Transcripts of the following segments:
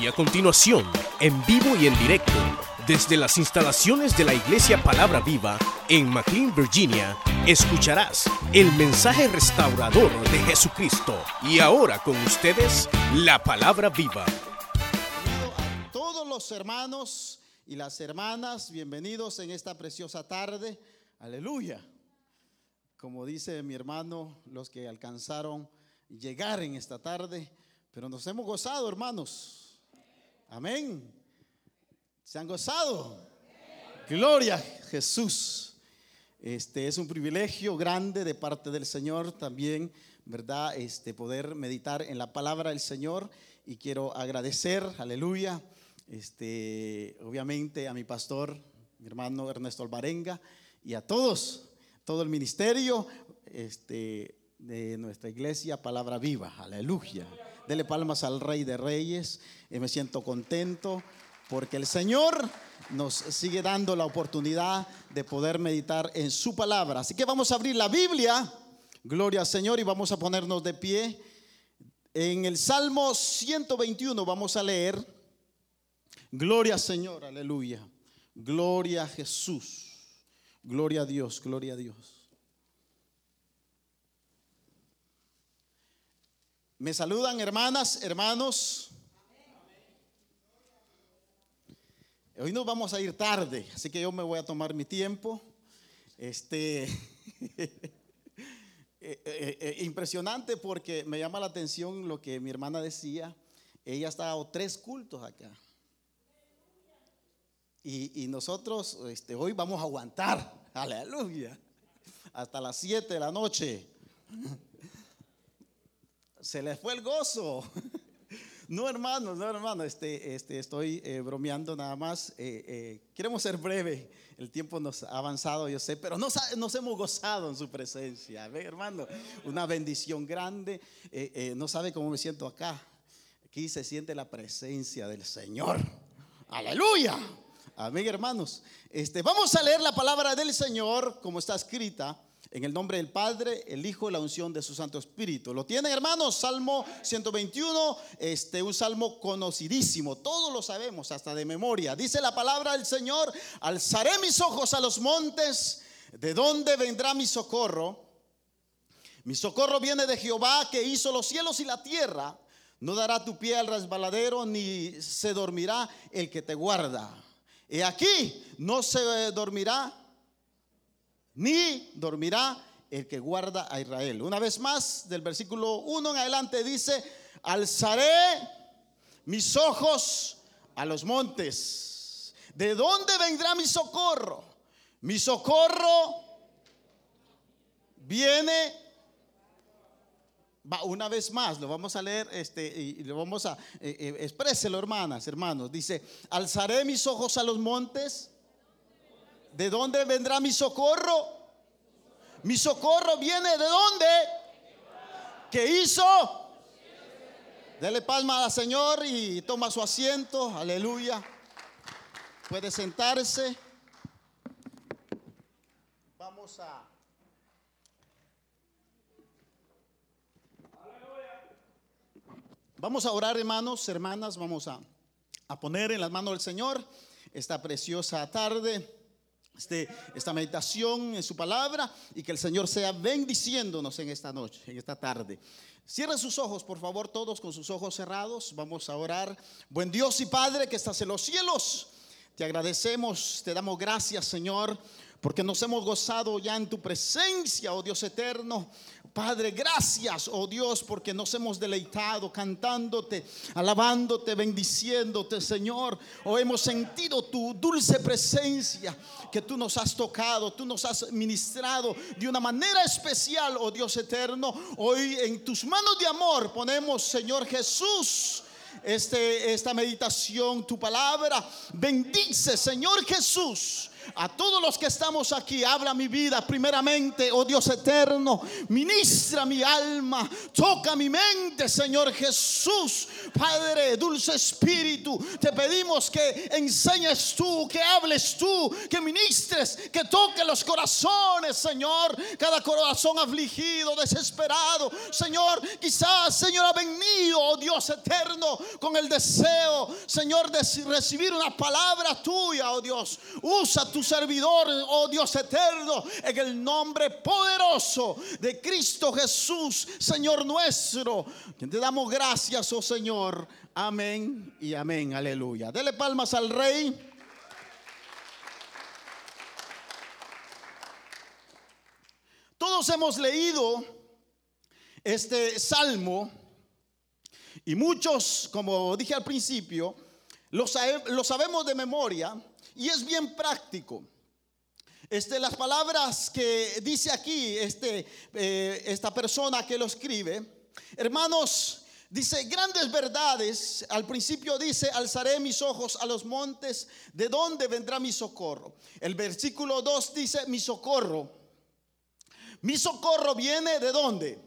Y a continuación, en vivo y en directo, desde las instalaciones de la Iglesia Palabra Viva en McLean, Virginia, escucharás el mensaje restaurador de Jesucristo. Y ahora con ustedes, la Palabra Viva. Todos los hermanos y las hermanas, bienvenidos en esta preciosa tarde. Aleluya. Como dice mi hermano, los que alcanzaron llegar en esta tarde, pero nos hemos gozado, hermanos. Amén. ¿Se han gozado? Gloria a Jesús. Este es un privilegio grande de parte del Señor también, ¿verdad? Este poder meditar en la palabra del Señor y quiero agradecer, aleluya, este obviamente a mi pastor, mi hermano Ernesto Alvarenga y a todos, todo el ministerio este de nuestra iglesia Palabra Viva. Aleluya. Dele palmas al Rey de Reyes. Y me siento contento porque el Señor nos sigue dando la oportunidad de poder meditar en su palabra. Así que vamos a abrir la Biblia, gloria al Señor, y vamos a ponernos de pie. En el Salmo 121 vamos a leer, gloria al Señor, aleluya, gloria a Jesús, gloria a Dios, gloria a Dios. Me saludan hermanas, hermanos. Hoy nos vamos a ir tarde, así que yo me voy a tomar mi tiempo. Este eh, eh, eh, impresionante porque me llama la atención lo que mi hermana decía. Ella ha estado tres cultos acá. Y, nosotros este, hoy vamos a aguantar. Aleluya. Hasta las siete de la noche. Se les fue el gozo. No, hermanos, no, hermano, este, este, estoy eh, bromeando nada más. Eh, eh, queremos ser breve. El tiempo nos ha avanzado, yo sé, pero nos, nos hemos gozado en su presencia. ¿Ve, hermano? Una bendición grande. no sabe cómo me siento acá. Aquí se siente la presencia del Señor. Aleluya. Amén, hermanos. Este, vamos a leer la palabra del Señor como está escrita en el nombre del Padre, el Hijo y la unción de su Santo Espíritu. ¿Lo tienen, hermanos? Salmo 121, este, un salmo conocidísimo. Todos lo sabemos, hasta de memoria. Dice la palabra del Señor: Alzaré mis ojos a los montes. ¿De dónde vendrá mi socorro? Mi socorro viene de Jehová que hizo los cielos y la tierra. No dará tu pie al resbaladero, ni se dormirá el que te guarda. Y aquí no se dormirá ni dormirá el que guarda a Israel. Una vez más, del versículo 1 en adelante dice, alzaré mis ojos a los montes. ¿De dónde vendrá mi socorro? Mi socorro viene una vez más, lo vamos a leer este, y lo vamos a, eh, eh, expréselo hermanas, hermanos. Dice, alzaré mis ojos a los montes ¿De dónde vendrá mi socorro? Mi socorro viene de dónde? ¿Qué hizo? Dele palma al Señor y toma su asiento. Aleluya. Puede sentarse. Vamos a... Vamos a orar, hermanos, hermanas. Vamos a, a poner en las manos del Señor esta preciosa tarde este, esta meditación en su palabra y que el Señor sea bendiciéndonos en esta noche, en esta tarde. Cierren sus ojos, por favor, todos con sus ojos cerrados. Vamos a orar. Buen Dios y Padre que estás en los cielos. Te agradecemos, te damos gracias, Señor, porque nos hemos gozado ya en tu presencia, oh Dios eterno. Padre, gracias, oh Dios, porque nos hemos deleitado cantándote, alabándote, bendiciéndote, Señor. Oh, hemos sentido tu dulce presencia que tú nos has tocado, tú nos has ministrado de una manera especial, oh Dios eterno. Hoy en tus manos de amor ponemos, Señor Jesús, este, esta meditación, tu palabra. Bendice, Señor Jesús A todos los que estamos aquí, habla mi vida primeramente, oh Dios eterno, ministra mi alma, toca mi mente, Señor Jesús, Padre, dulce Espíritu, te pedimos que enseñes tú, que hables tú, que ministres, que toque los corazones, Señor, cada corazón afligido, desesperado, Señor, quizás, Señor, ha venido, oh Dios eterno, con el deseo, Señor, de recibir una palabra tuya, oh Dios, usa tu servidor, oh Dios eterno, en el nombre poderoso de Cristo Jesús, Señor nuestro. Te damos gracias, oh Señor. Amén y amén. Aleluya. Dele palmas al Rey. Todos hemos leído este salmo y muchos, como dije al principio, lo, lo sabemos de memoria y es bien práctico. Este, las palabras que dice aquí este, eh, esta persona que lo escribe, hermanos, dice grandes verdades. Al principio dice, alzaré mis ojos a los montes, ¿de dónde vendrá mi socorro? El versículo 2 dice, mi socorro. Mi socorro viene de dónde?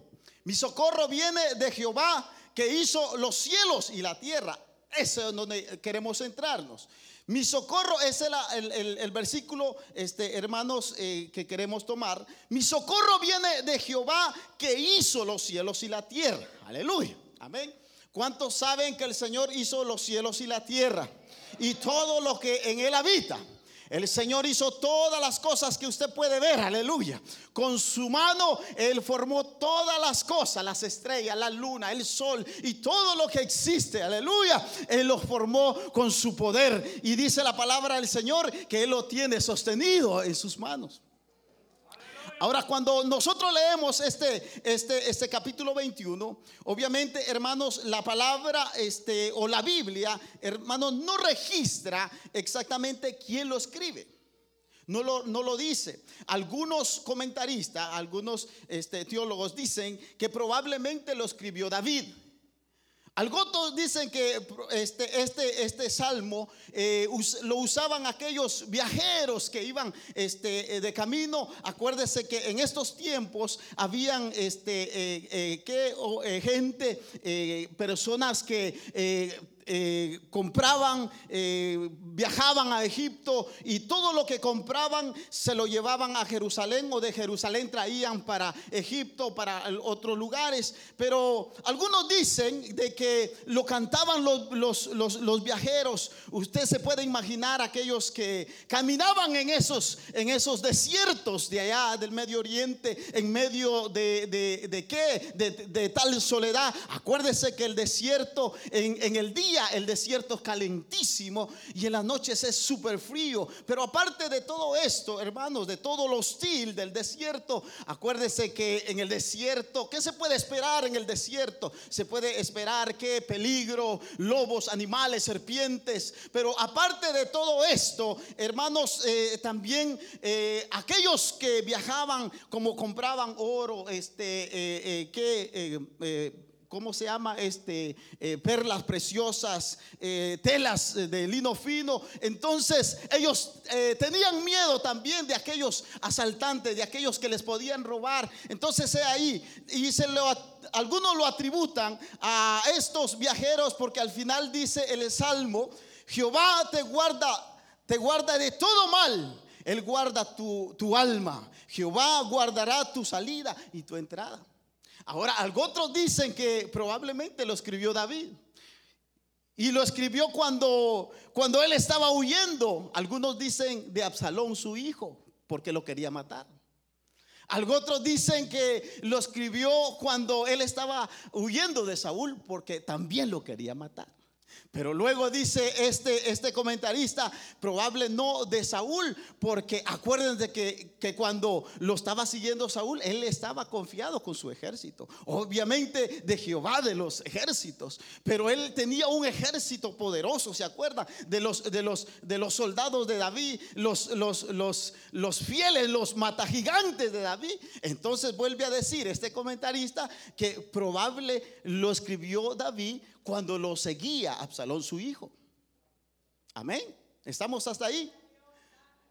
Mi socorro viene de Jehová que hizo los cielos y la tierra. Ese es donde queremos centrarnos. Mi socorro es el, versículo, este, hermanos, eh, que queremos tomar. Mi socorro viene de Jehová que hizo los cielos y la tierra. Aleluya. Amén. ¿Cuántos saben que el Señor hizo los cielos y la tierra? Y todo lo que en él habita. El Señor hizo todas las cosas que usted puede ver, aleluya. Con su mano Él formó todas las cosas, las estrellas, la luna, el sol y todo lo que existe, aleluya. Él lo formó con su poder. Y dice la palabra del Señor que Él lo tiene sostenido en sus manos. Ahora, cuando nosotros leemos este, este, este capítulo 21, obviamente, hermanos, la palabra este, o la Biblia, hermanos, no registra exactamente quién lo escribe. No lo, no lo, dice. Algunos comentaristas, algunos este, teólogos dicen que probablemente lo escribió David. Algunos dicen que este, este, este salmo eh, lo usaban aquellos viajeros que iban este, eh, de camino. Acuérdese que en estos tiempos habían este, eh, gente, personas que eh, compraban, eh, viajaban a Egipto y todo lo que compraban se lo llevaban a Jerusalén o de Jerusalén traían para Egipto, para otros lugares. Pero algunos dicen de que lo cantaban los, los, viajeros. Usted se puede imaginar aquellos que caminaban en esos, en esos desiertos de allá del Medio Oriente, en medio de, de, de qué, de, tal soledad. Acuérdese que el desierto en, en el día el desierto es calentísimo y en las noches es súper frío. Pero aparte de todo esto, hermanos, de todo lo hostil del desierto, acuérdese que en el desierto, ¿qué se puede esperar en el desierto? Se puede esperar que peligro, lobos, animales, serpientes. Pero aparte de todo esto, hermanos, eh, también eh, aquellos que viajaban como compraban oro, este, eh, que ¿cómo se llama? Este, eh, perlas preciosas, eh, telas de lino fino. Entonces ellos eh, tenían miedo también de aquellos asaltantes, de aquellos que les podían robar. Entonces ahí, y se lo, algunos lo atributan a estos viajeros porque al final dice el Salmo, Jehová te guarda, te guarda de todo mal. Él guarda tu, tu alma. Jehová guardará tu salida y tu entrada. Ahora, otros dicen que probablemente lo escribió David. Y lo escribió cuando, cuando él estaba huyendo. Algunos dicen de Absalón, su hijo, porque lo quería matar. Algunos dicen que lo escribió cuando él estaba huyendo de Saúl, porque también lo quería matar. Pero luego dice este, este comentarista, probable no de Saúl, porque acuérdense que, que cuando lo estaba siguiendo Saúl, él estaba confiado con su ejército. Obviamente de Jehová de los ejércitos, pero él tenía un ejército poderoso, ¿se acuerdan? De los, de los, de los soldados de David, los, los, los, los fieles, los matagigantes de David. Entonces vuelve a decir este comentarista que probable lo escribió David cuando lo seguía Absalón su hijo. Amén. ¿Estamos hasta ahí?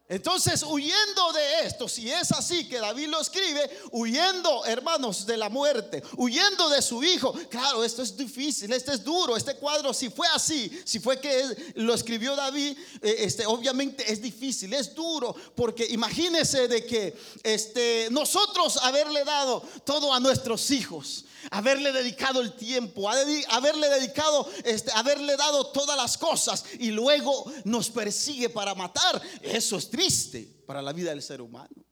Entonces, huyendo de esto, si es así que David lo escribe, huyendo, hermanos, de la muerte, huyendo de su hijo. Claro, esto es difícil, este es duro. Este cuadro, si fue así, si fue que lo escribió David, eh, este, obviamente es difícil, es duro, porque imagínese de que este, nosotros haberle dado todo a nuestros hijos, haberle dedicado el tiempo, haberle dedicado, este, haberle dado todas las cosas y luego nos persigue para matar. Eso es triste para la vida del ser humano.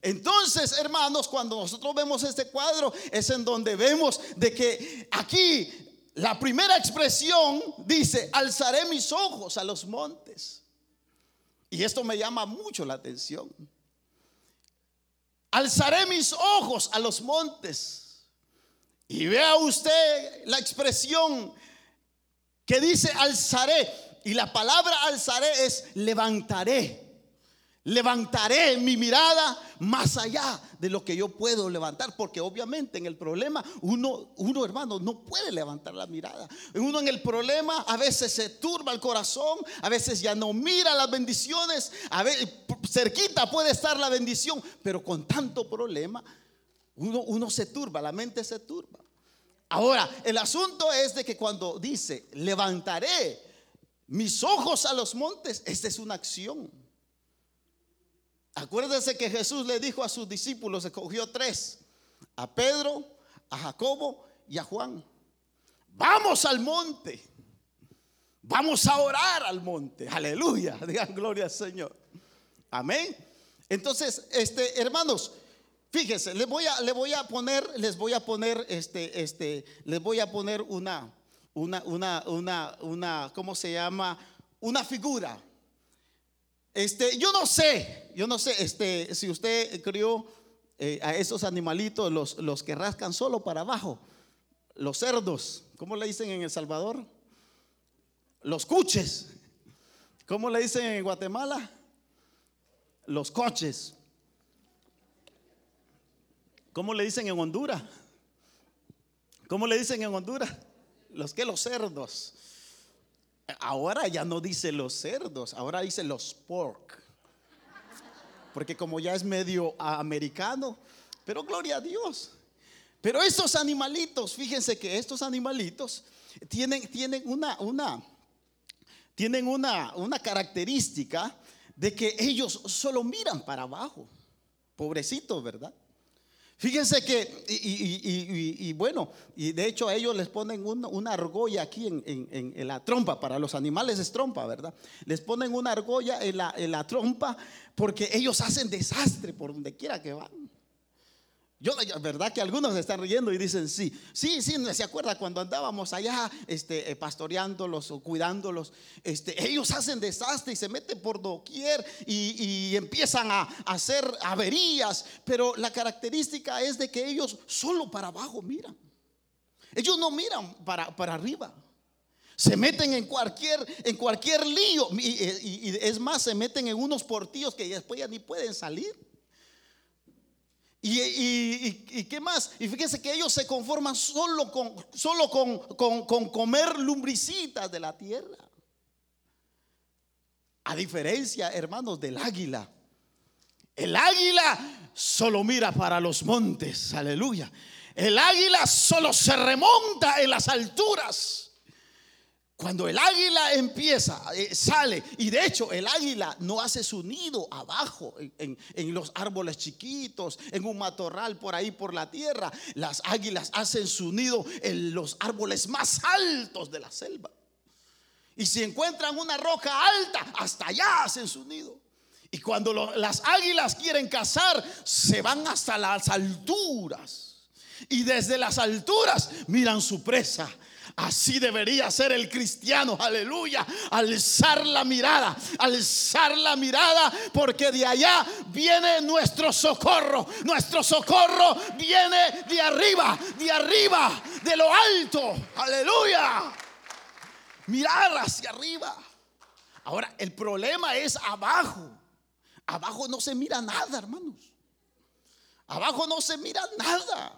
Entonces, hermanos, cuando nosotros vemos este cuadro, es en donde vemos de que aquí la primera expresión dice, alzaré mis ojos a los montes. Y esto me llama mucho la atención. Alzaré mis ojos a los montes. Y vea usted la expresión que dice alzaré. Y la palabra alzaré es levantaré. Levantaré mi mirada más allá de lo que yo puedo levantar, porque obviamente en el problema uno, uno hermano, no puede levantar la mirada. Uno en el problema a veces se turba el corazón, a veces ya no mira las bendiciones, a veces cerquita puede estar la bendición, pero con tanto problema uno, se turba, la mente se turba. Ahora, el asunto es de que cuando dice, levantaré mis ojos a los montes, esta es una acción. Acuérdense que Jesús le dijo a sus discípulos, escogió tres, a Pedro, a Jacobo y a Juan. Vamos al monte. Vamos a orar al monte. Aleluya. Digan gloria al Señor. Amén. Entonces, este, hermanos, Fíjense, les voy a, voy a poner, les voy a poner, este, este, les voy a poner una, una, una, una, una, ¿cómo se llama? Una figura. Este, yo no sé, yo no sé, este, si usted crió eh, a esos animalitos, los, los que rascan solo para abajo, los cerdos, ¿cómo le dicen en El Salvador? Los cuches, ¿cómo le dicen en Guatemala? Los coches. ¿Cómo le dicen en Honduras? ¿Cómo le dicen en Honduras? Los que los cerdos. Ahora ya no dice los cerdos, ahora dice los pork. Porque como ya es medio americano, pero gloria a Dios. Pero estos animalitos, fíjense que estos animalitos tienen, tienen una, una, tienen una, una característica de que ellos solo miran para abajo. Pobrecitos, ¿verdad? Fíjense que, y, bueno, y de hecho a ellos les ponen una, argolla aquí en, la trompa, para los animales es trompa, ¿verdad? Les ponen una argolla en la, en la trompa porque ellos hacen desastre por donde quiera que van. Yo, verdad que algunos están riendo y dicen sí, sí, sí, se acuerda cuando andábamos allá este, eh, pastoreándolos o cuidándolos, este, ellos hacen desastre y se meten por doquier y, empiezan a, hacer averías, pero la característica es de que ellos solo para abajo miran, ellos no miran para, para arriba. Se meten en cualquier, en cualquier lío y, y es más, se meten en unos portillos que después ya ni pueden salir. Y, qué más? Y fíjense que ellos se conforman solo con, solo con, con, comer lumbricitas de la tierra. A diferencia, hermanos, del águila. El águila solo mira para los montes, aleluya. El águila solo se remonta en las alturas. Cuando el águila empieza, eh, sale, y de hecho el águila no hace su nido abajo, en, los árboles chiquitos, en un matorral por ahí por la tierra. Las águilas hacen su nido en los árboles más altos de la selva. Y si encuentran una roca alta, hasta allá hacen su nido. Y cuando las águilas quieren cazar, se van hasta las alturas. Y desde las alturas miran su presa Así debería ser el cristiano, aleluya. Alzar la mirada, alzar la mirada, porque de allá viene nuestro socorro. Nuestro socorro viene de arriba, de arriba, de lo alto, aleluya. Mirar hacia arriba. Ahora, el problema es abajo. Abajo no se mira nada, hermanos. Abajo no se mira nada.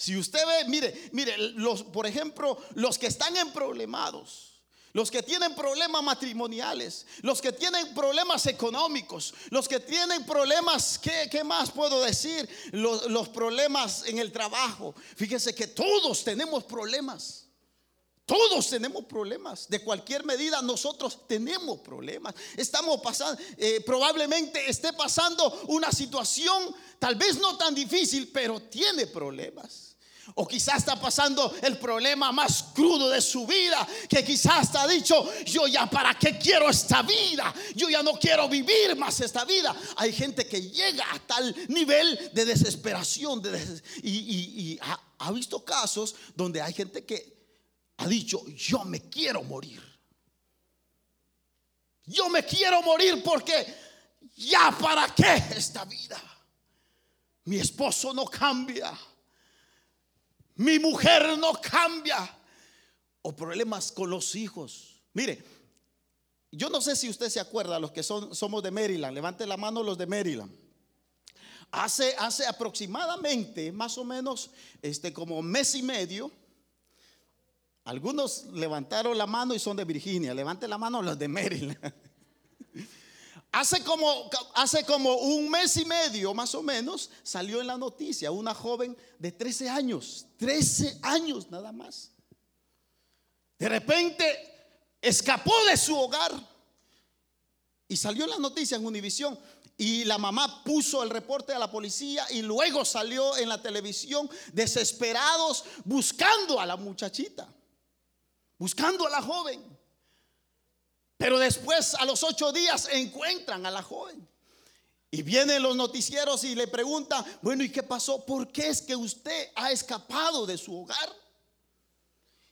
Si usted ve, mire, mire, los, por ejemplo, los que están en problemados, los que tienen problemas matrimoniales, los que tienen problemas económicos, los que tienen problemas, ¿qué, más puedo decir? Los, los problemas en el trabajo. Fíjense que todos tenemos problemas. Todos tenemos problemas. De cualquier medida, nosotros tenemos problemas. Estamos pasando, eh, probablemente esté pasando una situación, tal vez no tan difícil, pero tiene problemas. O quizás está pasando el problema más crudo de su vida, que quizás está dicho, yo ya para qué quiero esta vida, yo ya no quiero vivir más esta vida. Hay gente que llega a tal nivel de desesperación y, ha visto casos donde hay gente que ha dicho, yo me quiero morir. Yo me quiero morir porque ya para qué esta vida. Mi esposo no cambia mi mujer no cambia. O problemas con los hijos. Mire, yo no sé si usted se acuerda, los que son, somos de Maryland, levante la mano los de Maryland. Hace, hace aproximadamente, más o menos, este, como mes y medio, algunos levantaron la mano y son de Virginia. Levante la mano los de Maryland. Hace como, hace como un mes y medio más o menos salió en la noticia una joven de 13 años, 13 años nada más. De repente escapó de su hogar y salió en la noticia en Univisión. Y la mamá puso el reporte a la policía y luego salió en la televisión desesperados buscando a la muchachita, buscando a la joven. Pero después, a los ocho días, encuentran a la joven. Y vienen los noticieros y le preguntan, bueno, ¿y qué pasó? ¿Por qué es que usted ha escapado de su hogar?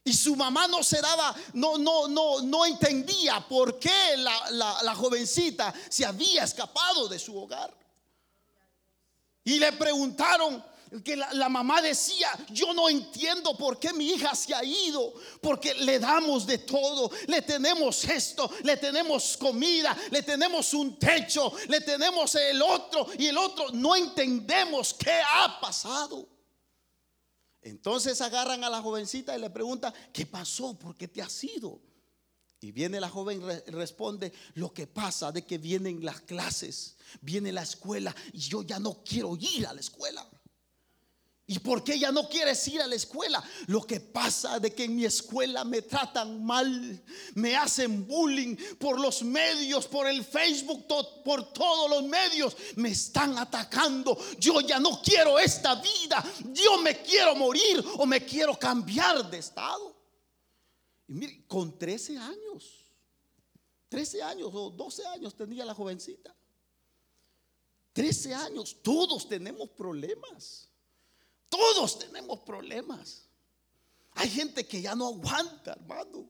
Y su mamá no se daba, no, no, no, no entendía por qué la, la jovencita se había escapado de su hogar. Y le preguntaron, que la, mamá decía, yo no entiendo por qué mi hija se ha ido, porque le damos de todo, le tenemos esto, le tenemos comida, le tenemos un techo, le tenemos el otro y el otro, no entendemos qué ha pasado. Entonces agarran a la jovencita y le preguntan, ¿qué pasó? ¿Por qué te has ido? Y viene la joven y responde, lo que pasa de que vienen las clases, viene la escuela y yo ya no quiero ir a la escuela. ¿Y por qué ya no quieres ir a la escuela? Lo que pasa de que en mi escuela me tratan mal, me hacen bullying por los medios, por el Facebook, por todos los medios, me están atacando. Yo ya no quiero esta vida, yo me quiero morir o me quiero cambiar de estado. Y mire, con 13 años, 13 años o 12 años tenía la jovencita. 13 años, todos tenemos problemas. Todos tenemos problemas. Hay gente que ya no aguanta, hermano.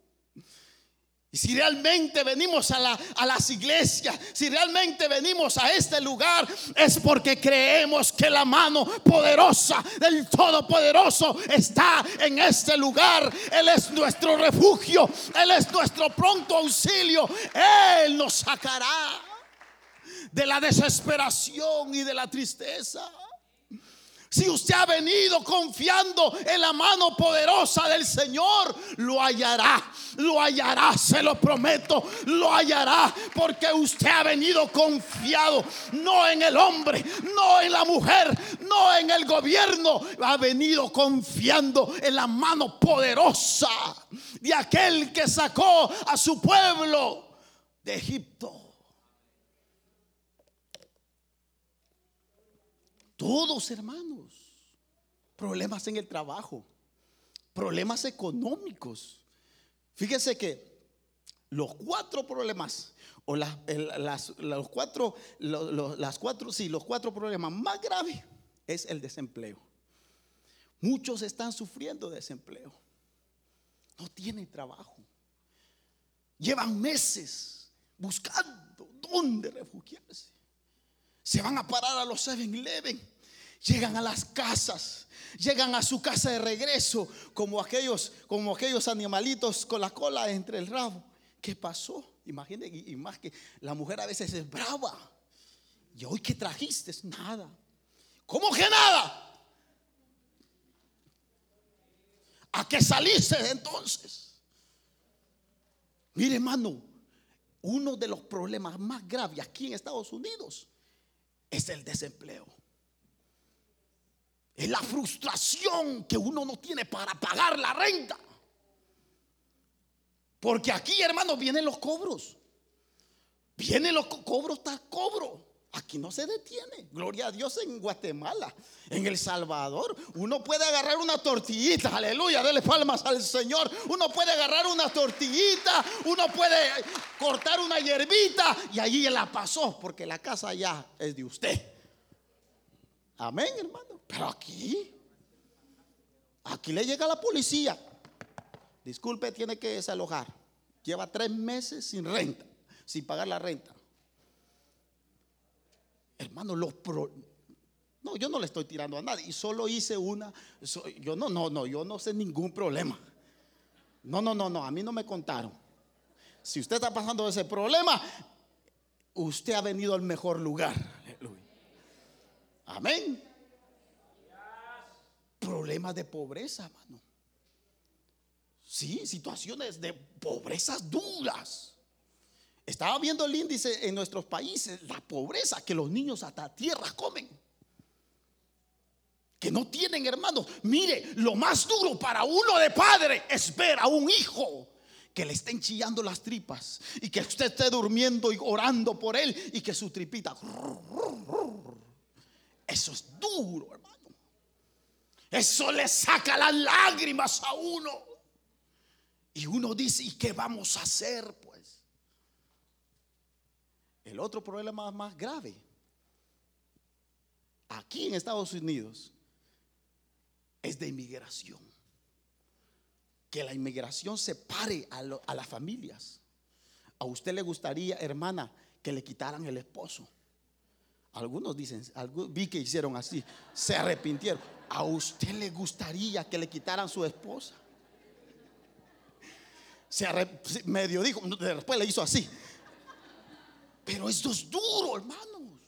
Y si realmente venimos a, a, las iglesias, si realmente venimos a este lugar, es porque creemos que la mano poderosa del Todopoderoso está en este lugar. Él es nuestro refugio, Él es nuestro pronto auxilio. Él nos sacará de la desesperación y de la tristeza. Si usted ha venido confiando en la mano poderosa del Señor, lo hallará, lo hallará, se lo prometo, lo hallará, porque usted ha venido confiado, no en el hombre, no en la mujer, no en el gobierno, ha venido confiando en la mano poderosa de aquel que sacó a su pueblo de Egipto. Todos, hermanos. Problemas en el trabajo. Problemas económicos. Fíjese que los cuatro problemas, o las, los cuatro, las cuatro, sí, los cuatro problemas más graves es el desempleo. Muchos están sufriendo desempleo. No tienen trabajo. Llevan meses buscando dónde refugiarse. Se van a parar a los 7-Eleven. Llegan a las casas. Llegan a su casa de regreso como aquellos, como aquellos animalitos con la cola entre el rabo. ¿Qué pasó? Imagínense, y más que la mujer a veces es brava. ¿Y hoy qué trajiste? Nada. ¿Cómo que nada? ¿A qué saliste entonces? Mire, hermano, uno de los problemas más graves aquí en Estados Unidos es el desempleo. Es la frustración que uno no tiene para pagar la renta. Porque aquí, hermano, vienen los cobros. Vienen los cobros tras cobro. Aquí no se detiene. Gloria a Dios en Guatemala, en El Salvador. Uno puede agarrar una tortillita, aleluya, dele palmas al Señor. Uno puede agarrar una tortillita, uno puede cortar una hierbita y allí la pasó porque la casa ya es de usted. Amén, hermano. Pero aquí, aquí le llega la policía. Disculpe, tiene que desalojar. Lleva tres meses sin renta, sin pagar la renta. Hermano, los no, yo no le estoy tirando a nadie. Y solo hice una. Yo no, no, no, yo no sé ningún problema. No, no, no, no, a mí no me contaron. Si usted está pasando ese problema, usted ha venido al mejor lugar. Amén. Problemas de pobreza, hermano. Sí, situaciones de pobrezas duras. Estaba viendo el índice en nuestros países, la pobreza, que los niños hasta tierra comen. Que no tienen hermanos. Mire, lo más duro para uno de padre es ver a un hijo que le estén chillando las tripas y que usted esté durmiendo y orando por él y que su tripita. Eso es duro, hermano. Eso le saca las lágrimas a uno. Y uno dice, ¿y qué vamos a hacer? El otro problema más grave, aquí en Estados Unidos, es de inmigración. Que la inmigración separe a, a las familias. A usted le gustaría, hermana, que le quitaran el esposo. Algunos dicen, vi que hicieron así, se arrepintieron. ¿A usted le gustaría que le quitaran su esposa? Se medio dijo, después le hizo así. Pero esto es duro, hermanos.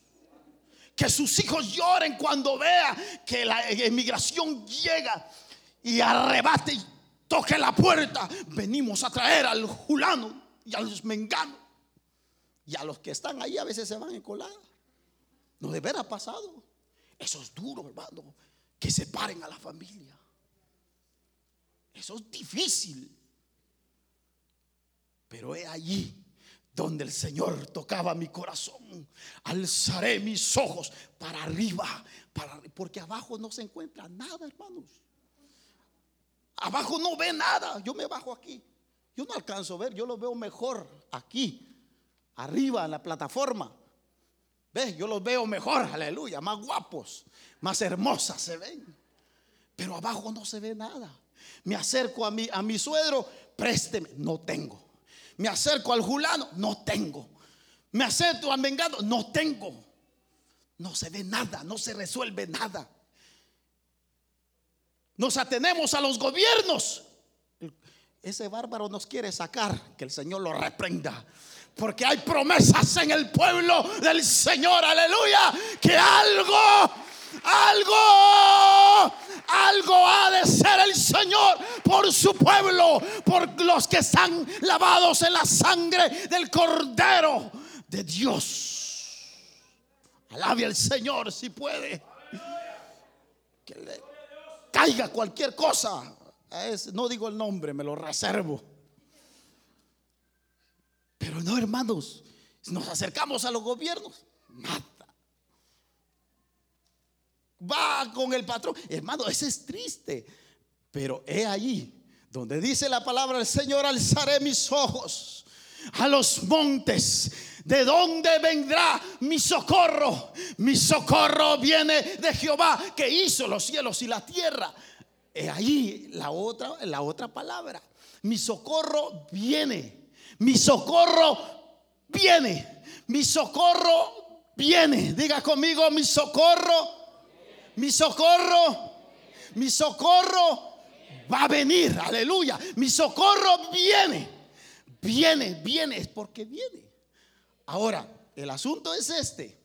Que sus hijos lloren cuando vean que la emigración llega y arrebate y toque la puerta. Venimos a traer al julano y a los menganos. Y a los que están ahí a veces se van en colada. No de ver ha pasado. Eso es duro, hermano. Que separen a la familia. Eso es difícil. Pero es allí donde el Señor tocaba mi corazón. Alzaré mis ojos para arriba, porque abajo no se encuentra nada, hermanos. Abajo no ve nada. Yo me bajo aquí. Yo no alcanzo a ver, yo lo veo mejor aquí, arriba en la plataforma. ¿Ves? Yo los veo mejor, aleluya, más guapos, más hermosas se ven. Pero abajo no se ve nada. Me acerco a mi, a mi suegro, présteme, no tengo. Me acerco al julano, no tengo. Me acerco al vengado, no tengo. No se ve nada, no se resuelve nada. Nos atenemos a los gobiernos. Ese bárbaro nos quiere sacar, que el Señor lo reprenda. Porque hay promesas en el pueblo del Señor, aleluya, que algo algo, algo ha de ser el Señor por su pueblo, por los que están lavados en la sangre del Cordero de Dios. Alabe al Señor si puede. Que le caiga cualquier cosa. no digo el nombre, me lo reservo. Pero no, hermanos, nos acercamos a los gobiernos. Va con el patrón. Hermano, ese es triste. Pero he ahí donde dice la palabra del Señor, alzaré mis ojos a los montes. ¿De dónde vendrá mi socorro? Mi socorro viene de Jehová que hizo los cielos y la tierra. He ahí la otra, la otra palabra. Mi socorro viene. Mi socorro viene. Mi socorro viene. Diga conmigo, mi socorro mi socorro, mi socorro va a venir, aleluya. Mi socorro viene, viene, viene, es porque viene. Ahora, el asunto es este,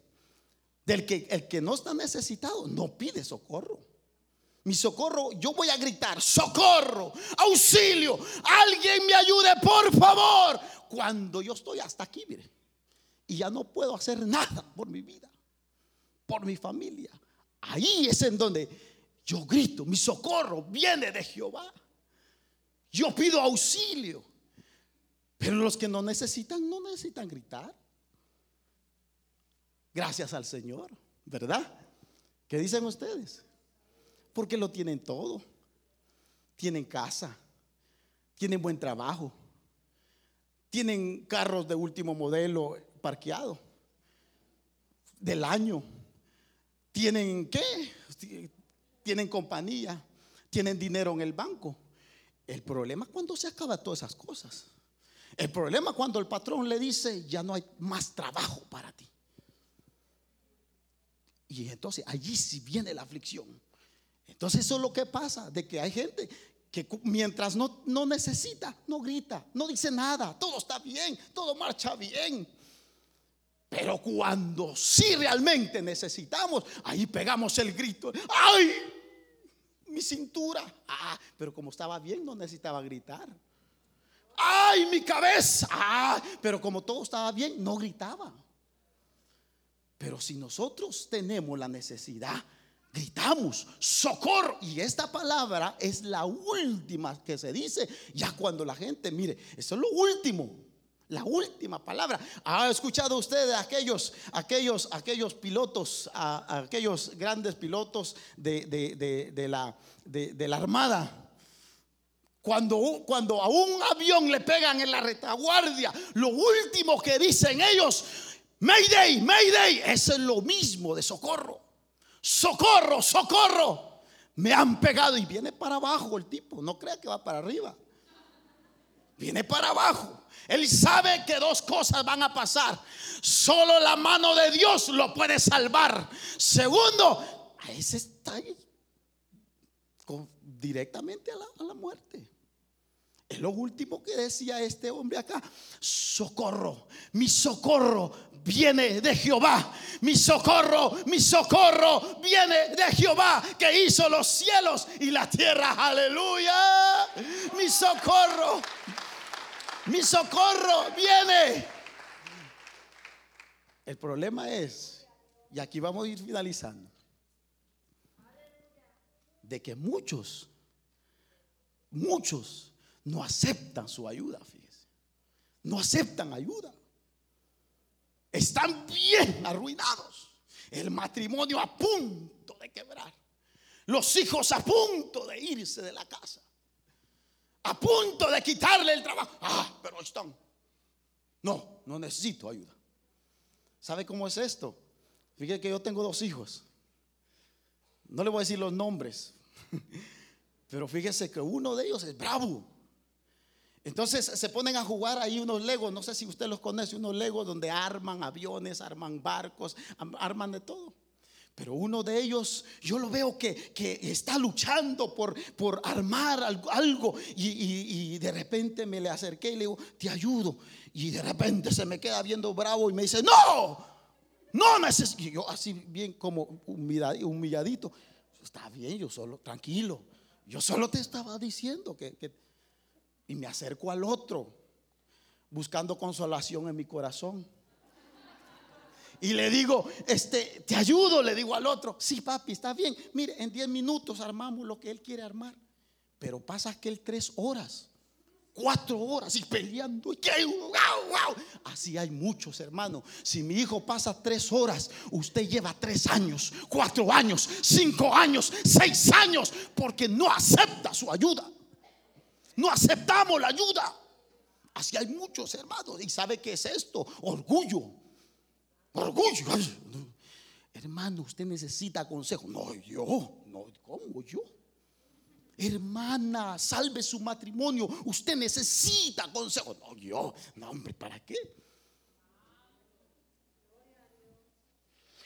del que el que no está necesitado no pide socorro. Mi socorro, yo voy a gritar, socorro, auxilio, alguien me ayude, por favor. cuando yo estoy hasta aquí, mire, y ya no puedo hacer nada por mi vida, por mi familia, ahí es en donde yo grito, mi socorro viene de Jehová. Yo pido auxilio. Pero los que no necesitan, no necesitan gritar. Gracias al Señor, ¿verdad? ¿Qué dicen ustedes? Porque lo tienen todo. Tienen casa, tienen buen trabajo, tienen carros de último modelo parqueado del año. Tienen qué? Tienen compañía, tienen dinero en el banco. El problema es cuando se acaban todas esas cosas. El problema es cuando el patrón le dice, ya no hay más trabajo para ti. Y entonces allí sí viene la aflicción. Entonces eso es lo que pasa, de que hay gente que mientras no, no necesita, no grita, no dice nada, todo está bien, todo marcha bien. Pero cuando sí realmente necesitamos, ahí pegamos el grito, ¡ay! Mi cintura. Ah, pero como estaba bien, no necesitaba gritar. ¡Ay, mi cabeza! Ah, pero como todo estaba bien, no gritaba. Pero si nosotros tenemos la necesidad, gritamos, socorro. Y esta palabra es la última que se dice ya cuando la gente, mire, eso es lo último. La última palabra. ¿Ha escuchado usted de aquellos, aquellos, aquellos pilotos, aquellos grandes pilotos de, la, Armada? Cuando, cuando a un avión le pegan en la retaguardia, lo último que dicen ellos, Mayday, Mayday, es lo mismo de socorro. Socorro, socorro. Me han pegado y viene para abajo el tipo, no crea que va para arriba. Viene para abajo. Él sabe que dos cosas van a pasar. Solo la mano de Dios lo puede salvar. Segundo, a ese está ahí, directamente a la, a la muerte. Es lo último que decía este hombre acá. Socorro, mi socorro viene de Jehová. Mi socorro, mi socorro viene de Jehová que hizo los cielos y la tierra. Aleluya. Mi socorro, mi socorro viene. El problema es, y aquí vamos a ir finalizando, de que muchos, muchos no aceptan su ayuda, fíjese. No aceptan ayuda. Están bien arruinados. El matrimonio a punto de quebrar. Los hijos a punto de irse de la casa. A punto de quitarle el trabajo. Ah, pero están. No, no necesito ayuda. ¿Sabe cómo es esto? Fíjese que yo tengo dos hijos. No le voy a decir los nombres. Pero fíjese que uno de ellos es bravo. Entonces se ponen a jugar ahí unos legos, no sé si usted los conoce, unos legos donde arman aviones, arman barcos, arman de todo. Pero uno de ellos, yo lo veo que, está luchando por, por armar algo, y, de repente me le acerqué y le digo, te ayudo. Y de repente se me queda viendo bravo y me dice, no, no necesito. Y yo así bien como humilladito, está bien, yo solo, tranquilo. Yo solo te estaba diciendo que y me acerco al otro, buscando consolación en mi corazón. Y le digo, este, te ayudo, le digo al otro, sí papi, está bien. Mire, en 10 minutos armamos lo que él quiere armar. Pero pasa que él tres horas, cuatro horas y peleando. Y Así hay muchos hermanos. Si mi hijo pasa tres horas, usted lleva tres años, cuatro años, cinco años, seis años, porque no acepta su ayuda no aceptamos la ayuda. Así hay muchos hermanos. ¿Y sabe qué es esto? Orgullo. Orgullo. Hermano, usted necesita consejo. No, yo. No, ¿cómo yo? Hermana, salve su matrimonio. Usted necesita consejo. No, yo. No, hombre, ¿para qué?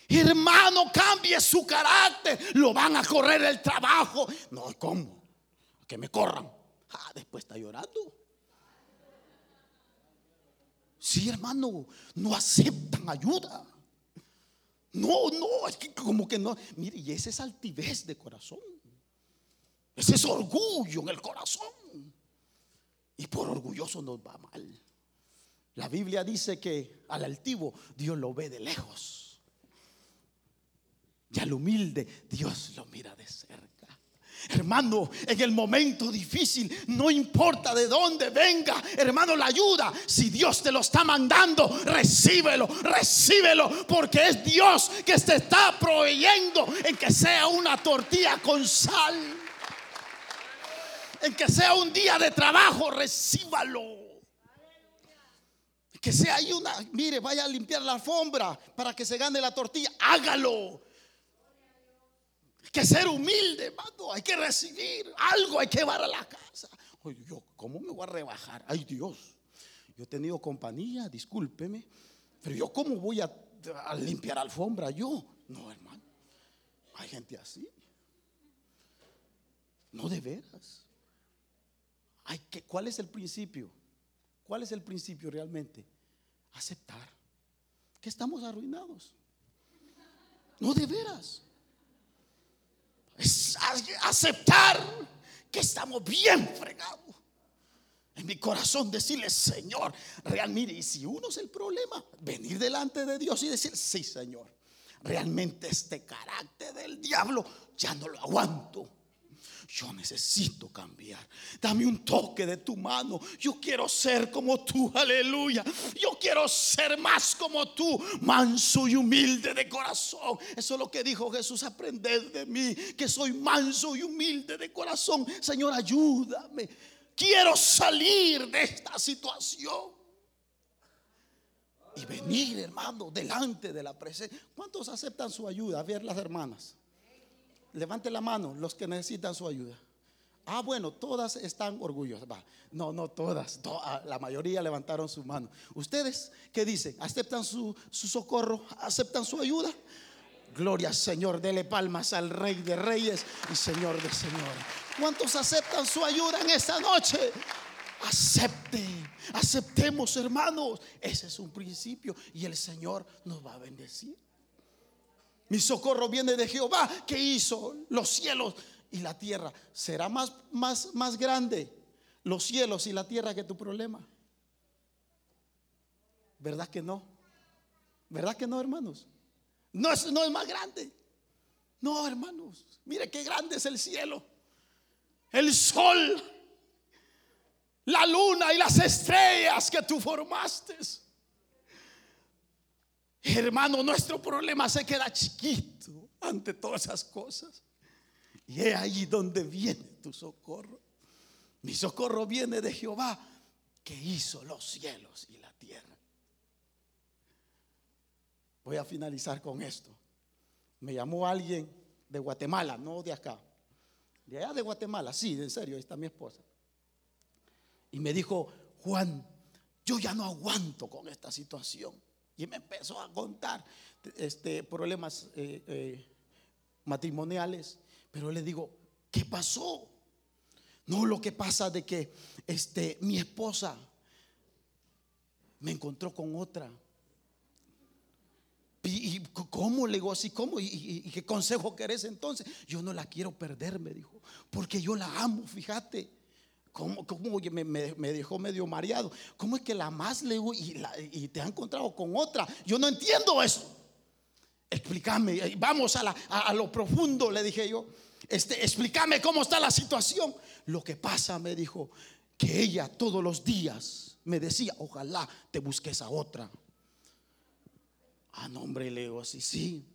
Hermano, cambie su carácter. Lo van a correr el trabajo. No, ¿cómo? Que me corran. Ah, después está llorando. Sí, hermano, no aceptan ayuda. No, no, es que como que no. Mire, y ese es altivez de corazón. Ese es orgullo en el corazón. Y por orgulloso nos va mal. La Biblia dice que al altivo Dios lo ve de lejos. Y al humilde Dios lo mira de cerca. Hermano, en el momento difícil, no importa de dónde venga, hermano, la ayuda. Si Dios te lo está mandando, recíbelo, recíbelo, porque es Dios que te está proveyendo en que sea una tortilla con sal. En que sea un día de trabajo, recíbalo. Que sea ahí una, mire, vaya a limpiar la alfombra para que se gane la tortilla, hágalo que ser humilde, hermano. Hay que recibir algo, hay que llevar a la casa. Oye, yo, ¿cómo me voy a rebajar? Ay, Dios. Yo he tenido compañía, discúlpeme. Pero yo, ¿cómo voy a, limpiar alfombra? Yo, no, hermano. Hay gente así. No de veras. Hay que, ¿Cuál es el principio? ¿Cuál es el principio realmente? Aceptar que estamos arruinados. No de veras es aceptar que estamos bien fregados. En mi corazón decirle, Señor, realmente, y si uno es el problema, venir delante de Dios y decir, sí, Señor, realmente este carácter del diablo ya no lo aguanto yo necesito cambiar. Dame un toque de tu mano. Yo quiero ser como tú, aleluya. Yo quiero ser más como tú, manso y humilde de corazón. Eso es lo que dijo Jesús, aprended de mí, que soy manso y humilde de corazón. Señor, ayúdame. Quiero salir de esta situación. Y venir, hermano, delante de la presencia. ¿Cuántos aceptan su ayuda? A ver las hermanas. Levante la mano los que necesitan su ayuda. Ah, bueno, todas están orgullosas. No, no todas. La mayoría levantaron su mano. ¿Ustedes qué dicen? ¿Aceptan su, socorro? ¿Aceptan su ayuda? Gloria Señor, dele palmas al Rey de Reyes y Señor de Señores. ¿Cuántos aceptan su ayuda en esta noche? Acepte, aceptemos hermanos. Ese es un principio y el Señor nos va a bendecir. Mi socorro viene de Jehová que hizo los cielos y la tierra. ¿Será más, más, más grande los cielos y la tierra que tu problema? ¿Verdad que no? ¿Verdad que no, hermanos? No es, no es más grande. No, hermanos. Mire qué grande es el cielo. El sol. La luna y las estrellas que tú formaste. Hermano, nuestro problema se queda chiquito ante todas esas cosas. Y es ahí donde viene tu socorro. Mi socorro viene de Jehová que hizo los cielos y la tierra. Voy a finalizar con esto. Me llamó alguien de Guatemala, no de acá. De allá de Guatemala, sí, en serio, ahí está mi esposa. Y me dijo, Juan, yo ya no aguanto con esta situación. Y me empezó a contar este, problemas eh, eh, matrimoniales. Pero le digo, ¿qué pasó? No, lo que pasa de que este, mi esposa me encontró con otra. ¿Y, cómo le digo así? ¿Cómo? ¿Y, ¿Y, qué consejo querés entonces? Yo no la quiero perder, me dijo. Porque yo la amo, fíjate. ¿Cómo, cómo me, me, dejó medio mareado? ¿Cómo es que la más le y, y te ha encontrado con otra? Yo no entiendo eso. Explícame, vamos a, lo profundo, le dije yo. Este, explícame cómo está la situación. Lo que pasa, me dijo, que ella todos los días me decía, ojalá te busques a otra. Ah, no, hombre, le digo así, sí.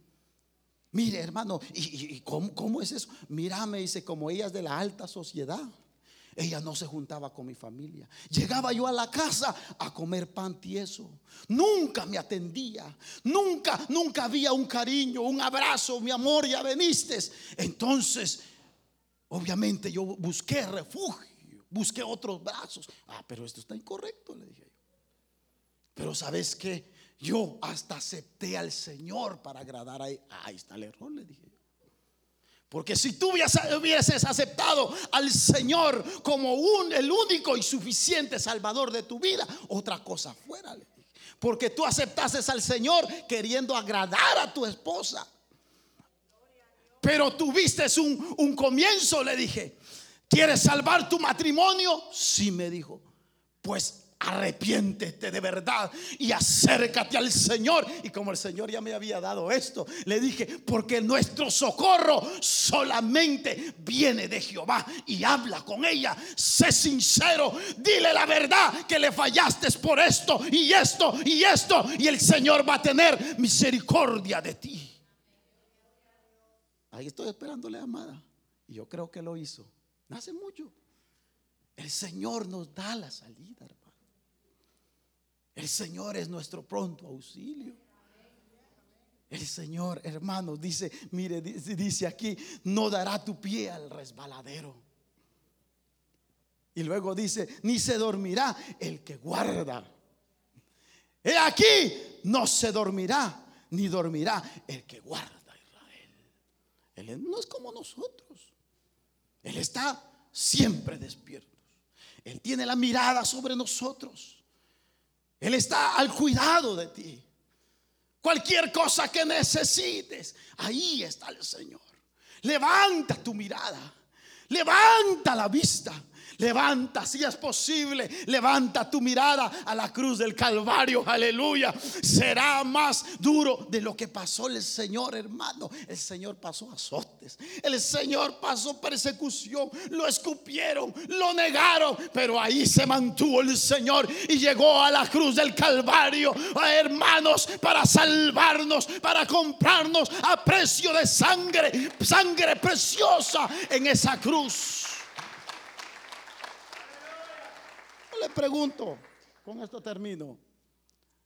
Mire, hermano, ¿y, y cómo, cómo, es eso? Mira, me dice, como ella es de la alta sociedad. Ella no se juntaba con mi familia. Llegaba yo a la casa a comer pan tieso. Nunca me atendía. Nunca, nunca había un cariño, un abrazo, mi amor, ya veniste. Entonces, obviamente yo busqué refugio, busqué otros brazos. Ah, pero esto está incorrecto, le dije yo. Pero sabes que yo hasta acepté al Señor para agradar a él. ahí está el error, le dije yo. Porque si tú hubieses aceptado al Señor como un, el único y suficiente Salvador de tu vida, otra cosa fuera. Porque tú aceptases al Señor queriendo agradar a tu esposa. Pero tuviste un, un comienzo, le dije. ¿Quieres salvar tu matrimonio? Sí, me dijo. Pues arrepiéntete de verdad y acércate al Señor. Y como el Señor ya me había dado esto, le dije, porque nuestro socorro solamente viene de Jehová y habla con ella. Sé sincero, dile la verdad que le fallaste por esto y esto y esto y el Señor va a tener misericordia de ti. Ahí estoy esperándole, amada. Y yo creo que lo hizo. Hace mucho. El Señor nos da la salida. El Señor es nuestro pronto auxilio. El Señor, hermanos, dice, mire, dice aquí, no dará tu pie al resbaladero. Y luego dice, ni se dormirá el que guarda. He aquí, no se dormirá, ni dormirá el que guarda Israel. Él no es como nosotros. Él está siempre despierto. Él tiene la mirada sobre nosotros. Él está al cuidado de ti. Cualquier cosa que necesites, ahí está el Señor. Levanta tu mirada. Levanta la vista. Levanta, si es posible, levanta tu mirada a la cruz del Calvario, aleluya. Será más duro de lo que pasó el Señor, hermano. El Señor pasó azotes, el Señor pasó persecución, lo escupieron, lo negaron, pero ahí se mantuvo el Señor y llegó a la cruz del Calvario, hermanos, para salvarnos, para comprarnos a precio de sangre, sangre preciosa en esa cruz. le pregunto, con esto termino,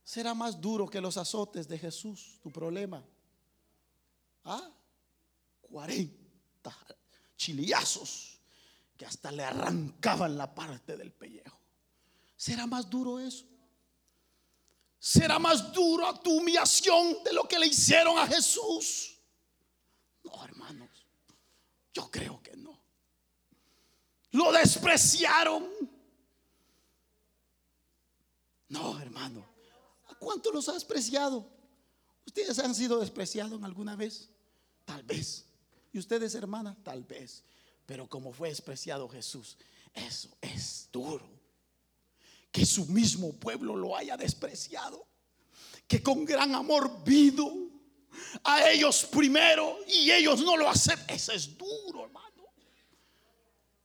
¿será más duro que los azotes de Jesús tu problema? ¿Ah? 40 chiliazos que hasta le arrancaban la parte del pellejo. ¿Será más duro eso? ¿Será más duro tu humillación de lo que le hicieron a Jesús? No, hermanos, yo creo que no. Lo despreciaron no, hermano. ¿A cuánto los ha despreciado? ¿Ustedes han sido despreciados alguna vez? Tal vez. ¿Y ustedes, hermana? Tal vez. Pero como fue despreciado Jesús, eso es duro. Que su mismo pueblo lo haya despreciado. Que con gran amor vino a ellos primero y ellos no lo aceptan. Eso es duro, hermano.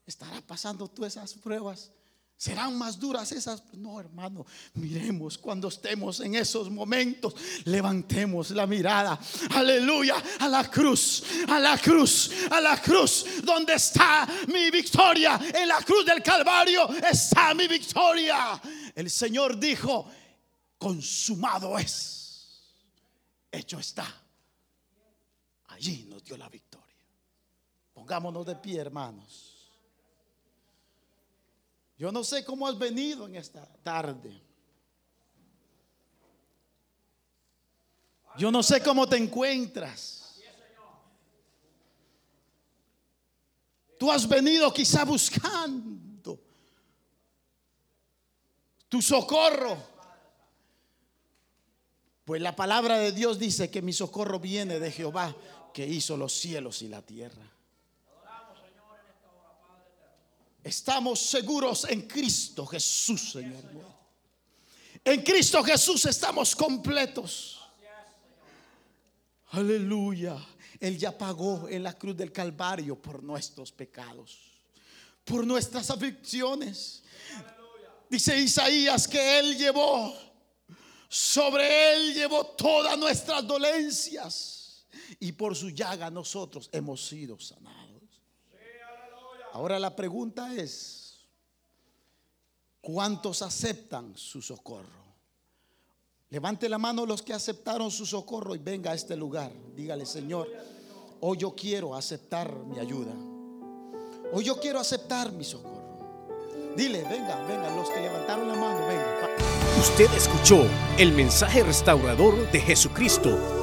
¿Estará pasando tú esas pruebas? ¿Serán más duras esas? No, hermano. Miremos cuando estemos en esos momentos. Levantemos la mirada. Aleluya. A la cruz. A la cruz. A la cruz. Donde está mi victoria. En la cruz del Calvario está mi victoria. El Señor dijo, consumado es. Hecho está. Allí nos dio la victoria. Pongámonos de pie, hermanos. Yo no sé cómo has venido en esta tarde. Yo no sé cómo te encuentras. Tú has venido quizá buscando tu socorro. Pues la palabra de Dios dice que mi socorro viene de Jehová que hizo los cielos y la tierra. Estamos seguros en Cristo Jesús, Señor. En Cristo Jesús estamos completos. Aleluya. Él ya pagó en la cruz del Calvario por nuestros pecados, por nuestras aflicciones. Dice Isaías que Él llevó, sobre Él llevó todas nuestras dolencias y por su llaga nosotros hemos sido sanados. Ahora la pregunta es, ¿cuántos aceptan su socorro? Levante la mano los que aceptaron su socorro y venga a este lugar. Dígale, Señor, hoy yo quiero aceptar mi ayuda. Hoy yo quiero aceptar mi socorro. Dile, venga, venga, los que levantaron la mano, venga. Usted escuchó el mensaje restaurador de Jesucristo